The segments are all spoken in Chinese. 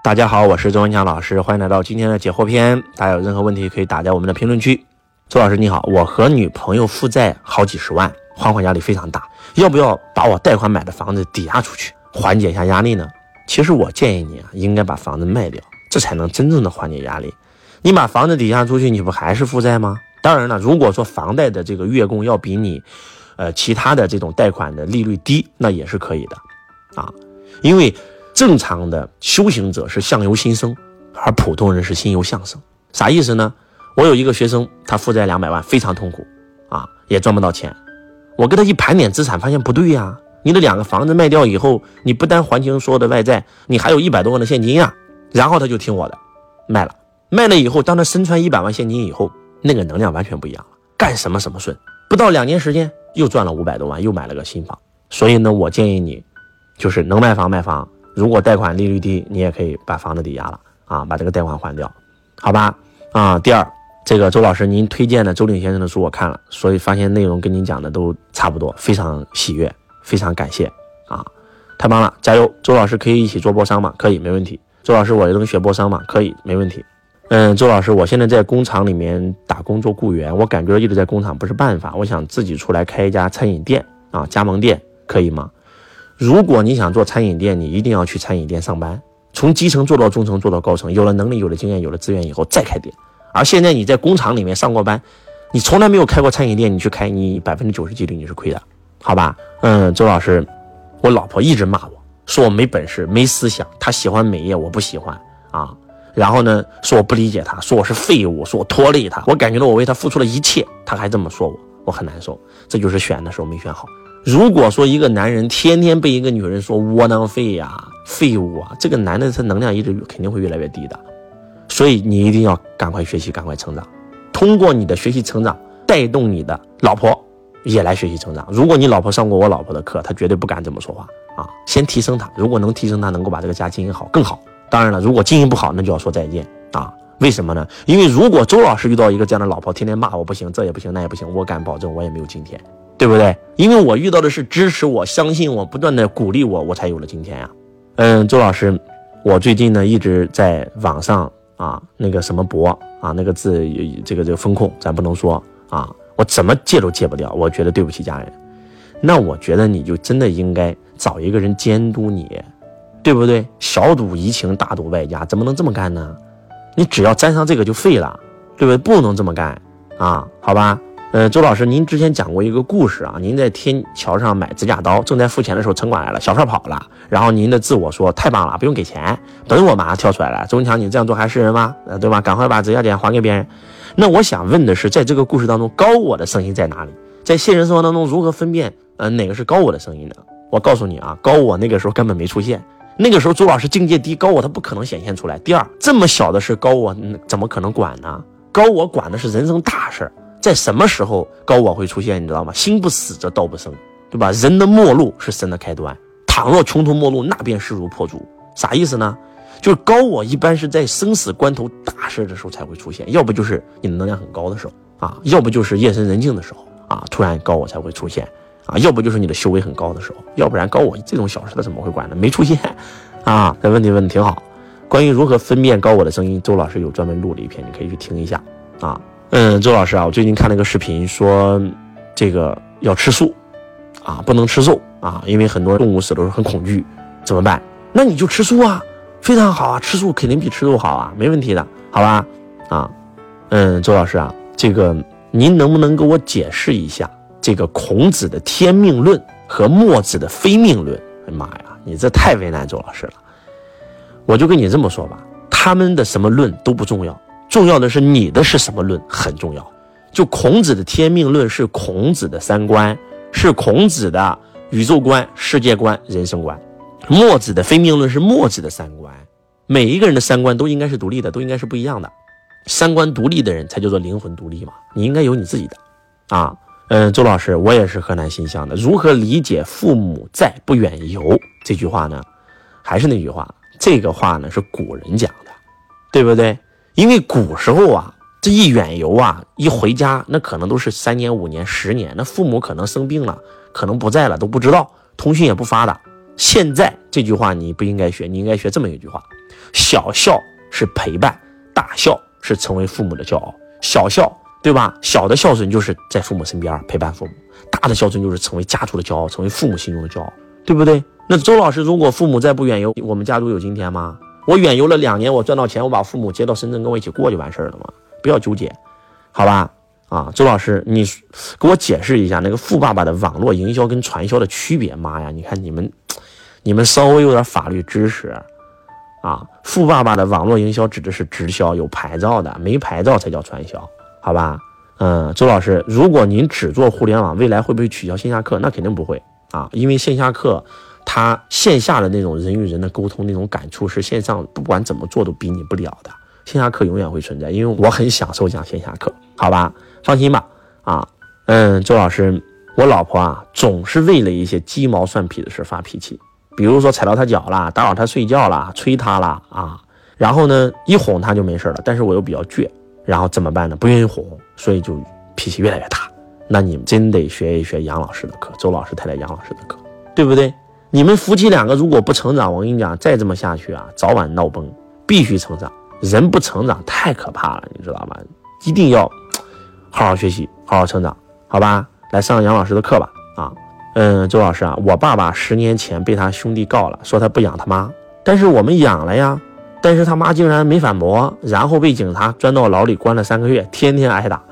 大家好，我是周文强老师，欢迎来到今天的解惑篇。大家有任何问题可以打在我们的评论区。周老师你好，我和女朋友负债好几十万，还款压力非常大，要不要把我贷款买的房子抵押出去，缓解一下压力呢？其实我建议你啊，应该把房子卖掉，这才能真正的缓解压力。你把房子抵押出去，你不还是负债吗？当然了，如果说房贷的这个月供要比你，呃，其他的这种贷款的利率低，那也是可以的，啊，因为。正常的修行者是相由心生，而普通人是心由相生。啥意思呢？我有一个学生，他负债两百万，非常痛苦，啊，也赚不到钱。我给他一盘点资产，发现不对呀。你的两个房子卖掉以后，你不单还清所有的外债，你还有一百多万的现金呀。然后他就听我的，卖了。卖了以后，当他身穿一百万现金以后，那个能量完全不一样了，干什么什么顺。不到两年时间，又赚了五百多万，又买了个新房。所以呢，我建议你，就是能卖房卖房。如果贷款利率低，你也可以把房子抵押了啊，把这个贷款还掉，好吧？啊，第二，这个周老师您推荐的周鼎先生的书我看了，所以发现内容跟您讲的都差不多，非常喜悦，非常感谢啊，太棒了，加油！周老师可以一起做波商吗？可以，没问题。周老师，我能学波商吗？可以，没问题。嗯，周老师，我现在在工厂里面打工做雇员，我感觉一直在工厂不是办法，我想自己出来开一家餐饮店啊，加盟店，可以吗？如果你想做餐饮店，你一定要去餐饮店上班，从基层做到中层，做到高层，有了能力，有了经验，有了资源以后再开店。而现在你在工厂里面上过班，你从来没有开过餐饮店，你去开，你百分之九十几率你是亏的，好吧？嗯，周老师，我老婆一直骂我说我没本事，没思想，她喜欢美业，我不喜欢啊。然后呢，说我不理解她，说我是废物，说我拖累她，我感觉到我为她付出了一切，她还这么说我，我很难受。这就是选的时候没选好。如果说一个男人天天被一个女人说窝囊废呀、废物啊，这个男的他能量一直肯定会越来越低的。所以你一定要赶快学习，赶快成长，通过你的学习成长，带动你的老婆也来学习成长。如果你老婆上过我老婆的课，她绝对不敢这么说话啊！先提升她，如果能提升她，能够把这个家经营好更好。当然了，如果经营不好，那就要说再见啊！为什么呢？因为如果周老师遇到一个这样的老婆，天天骂我不行，这也不行，那也不行，我敢保证我也没有今天。对不对？因为我遇到的是支持我、相信我、不断的鼓励我，我才有了今天呀。嗯，周老师，我最近呢一直在网上啊，那个什么博啊，那个字这个这个风控咱不能说啊，我怎么戒都戒不掉，我觉得对不起家人。那我觉得你就真的应该找一个人监督你，对不对？小赌怡情，大赌败家，怎么能这么干呢？你只要沾上这个就废了，对不对？不能这么干啊，好吧？呃，周老师，您之前讲过一个故事啊，您在天桥上买指甲刀，正在付钱的时候，城管来了，小贩跑了，然后您的自我说太棒了，不用给钱，等我马上跳出来了。周文强，你这样做还是人吗？呃，对吧？赶快把指甲剪还给别人。那我想问的是，在这个故事当中，高我的声音在哪里？在现实生活当中，如何分辨呃哪个是高我的声音呢？我告诉你啊，高我那个时候根本没出现，那个时候周老师境界低，高我他不可能显现出来。第二，这么小的事，高我怎么可能管呢？高我管的是人生大事儿。在什么时候高我会出现？你知道吗？心不死则道不生，对吧？人的末路是神的开端。倘若穷途末路，那便势如破竹。啥意思呢？就是高我一般是在生死关头、大事的时候才会出现，要不就是你的能量很高的时候啊，要不就是夜深人静的时候啊，突然高我才会出现啊，要不就是你的修为很高的时候，要不然高我这种小事他怎么会管呢？没出现啊。这问题问的挺好。关于如何分辨高我的声音，周老师有专门录了一篇，你可以去听一下啊。嗯，周老师啊，我最近看了一个视频，说这个要吃素，啊，不能吃肉啊，因为很多动物死的时候很恐惧，怎么办？那你就吃素啊，非常好啊，吃素肯定比吃肉好啊，没问题的，好吧？啊，嗯，周老师啊，这个您能不能给我解释一下这个孔子的天命论和墨子的非命论？哎妈呀，你这太为难周老师了，我就跟你这么说吧，他们的什么论都不重要。重要的是你的是什么论很重要，就孔子的天命论是孔子的三观，是孔子的宇宙观、世界观、人生观；墨子的非命论是墨子的三观。每一个人的三观都应该是独立的，都应该是不一样的。三观独立的人才叫做灵魂独立嘛，你应该有你自己的。啊，嗯，周老师，我也是河南新乡的。如何理解“父母在，不远游”这句话呢？还是那句话，这个话呢是古人讲的，对不对？因为古时候啊，这一远游啊，一回家，那可能都是三年、五年、十年，那父母可能生病了，可能不在了，都不知道，通讯也不发达，现在这句话你不应该学，你应该学这么一句话：小孝是陪伴，大孝是成为父母的骄傲。小孝，对吧？小的孝顺就是在父母身边陪伴父母，大的孝顺就是成为家族的骄傲，成为父母心中的骄傲，对不对？那周老师，如果父母再不远游，我们家族有今天吗？我远游了两年，我赚到钱，我把父母接到深圳跟我一起过就完事儿了嘛，不要纠结，好吧？啊，周老师，你给我解释一下那个富爸爸的网络营销跟传销的区别。妈呀，你看你们，你们稍微有点法律知识啊。富爸爸的网络营销指的是直销，有牌照的，没牌照才叫传销，好吧？嗯，周老师，如果您只做互联网，未来会不会取消线下课？那肯定不会啊，因为线下课。他线下的那种人与人的沟通，那种感触是线上不管怎么做都比拟不了的。线下课永远会存在，因为我很享受讲线下课，好吧？放心吧。啊，嗯，周老师，我老婆啊，总是为了一些鸡毛蒜皮的事发脾气，比如说踩到他脚了，打扰他睡觉了，催他了啊。然后呢，一哄他就没事了，但是我又比较倔，然后怎么办呢？不愿意哄，所以就脾气越来越大。那你们真得学一学杨老师的课，周老师、太太杨老师的课，对不对？你们夫妻两个如果不成长，我跟你讲，再这么下去啊，早晚闹崩。必须成长，人不成长太可怕了，你知道吗？一定要好好学习，好好成长，好吧？来上杨老师的课吧。啊，嗯，周老师啊，我爸爸十年前被他兄弟告了，说他不养他妈，但是我们养了呀。但是他妈竟然没反驳，然后被警察钻到牢里关了三个月，天天挨打，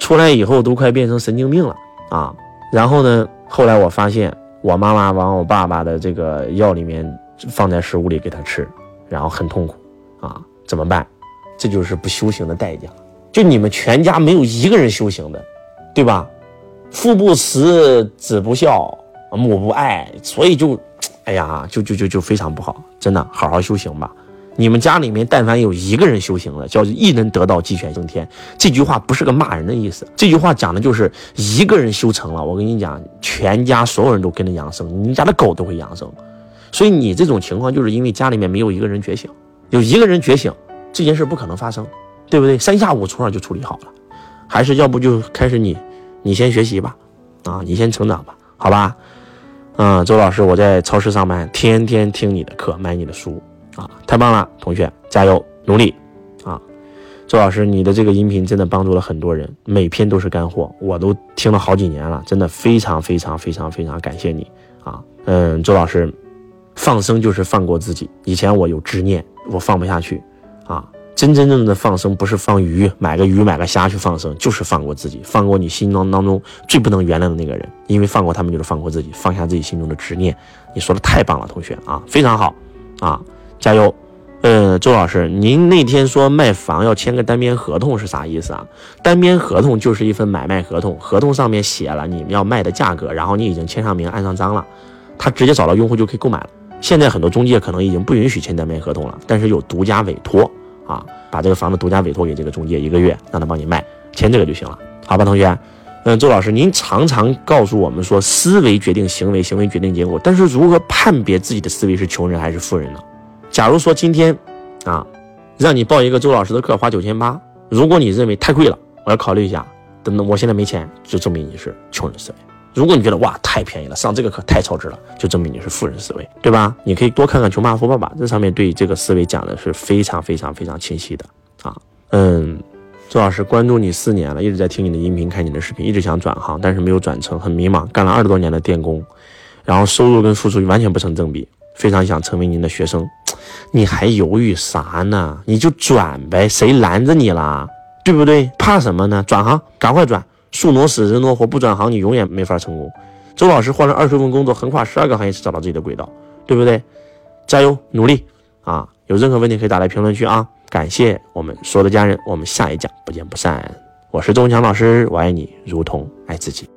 出来以后都快变成神经病了啊。然后呢，后来我发现。我妈妈往我爸爸的这个药里面放在食物里给他吃，然后很痛苦，啊，怎么办？这就是不修行的代价。就你们全家没有一个人修行的，对吧？父不慈，子不孝，母不爱，所以就，哎呀，就就就就非常不好。真的，好好修行吧。你们家里面但凡有一个人修行了，叫一人得道鸡犬升天。这句话不是个骂人的意思，这句话讲的就是一个人修成了，我跟你讲，全家所有人都跟着养生，你家的狗都会养生。所以你这种情况就是因为家里面没有一个人觉醒，有一个人觉醒，这件事不可能发生，对不对？三下五除二就处理好了。还是要不就开始你，你先学习吧，啊，你先成长吧，好吧？嗯，周老师，我在超市上班，天天听你的课，买你的书。啊，太棒了，同学，加油努力！啊，周老师，你的这个音频真的帮助了很多人，每篇都是干货，我都听了好几年了，真的非常非常非常非常感谢你啊！嗯，周老师，放生就是放过自己。以前我有执念，我放不下去啊。真真正正的放生不是放鱼，买个鱼买个虾去放生，就是放过自己，放过你心中当中最不能原谅的那个人，因为放过他们就是放过自己，放下自己心中的执念。你说的太棒了，同学啊，非常好啊！加油，呃，周老师，您那天说卖房要签个单边合同是啥意思啊？单边合同就是一份买卖合同，合同上面写了你们要卖的价格，然后你已经签上名、按上章了，他直接找到用户就可以购买了。现在很多中介可能已经不允许签单边合同了，但是有独家委托啊，把这个房子独家委托给这个中介一个月，让他帮你卖，签这个就行了，好吧，同学？嗯，周老师，您常常告诉我们说思维决定行为，行为决定结果，但是如何判别自己的思维是穷人还是富人呢？假如说今天，啊，让你报一个周老师的课，花九千八，如果你认为太贵了，我要考虑一下。等等，我现在没钱，就证明你是穷人思维。如果你觉得哇太便宜了，上这个课太超值了，就证明你是富人思维，对吧？你可以多看看《穷爸爸富爸爸》，这上面对这个思维讲的是非常非常非常清晰的啊。嗯，周老师关注你四年了，一直在听你的音频，看你的视频，一直想转行，但是没有转成，很迷茫。干了二十多年的电工，然后收入跟付出完全不成正比，非常想成为您的学生。你还犹豫啥呢？你就转呗，谁拦着你啦？对不对？怕什么呢？转行，赶快转！树挪死，人挪活，不转行你永远没法成功。周老师换了二十份工作，横跨十二个行业，找到自己的轨道，对不对？加油，努力啊！有任何问题可以打在评论区啊！感谢我们所有的家人，我们下一讲不见不散。我是周文强老师，我爱你如同爱自己。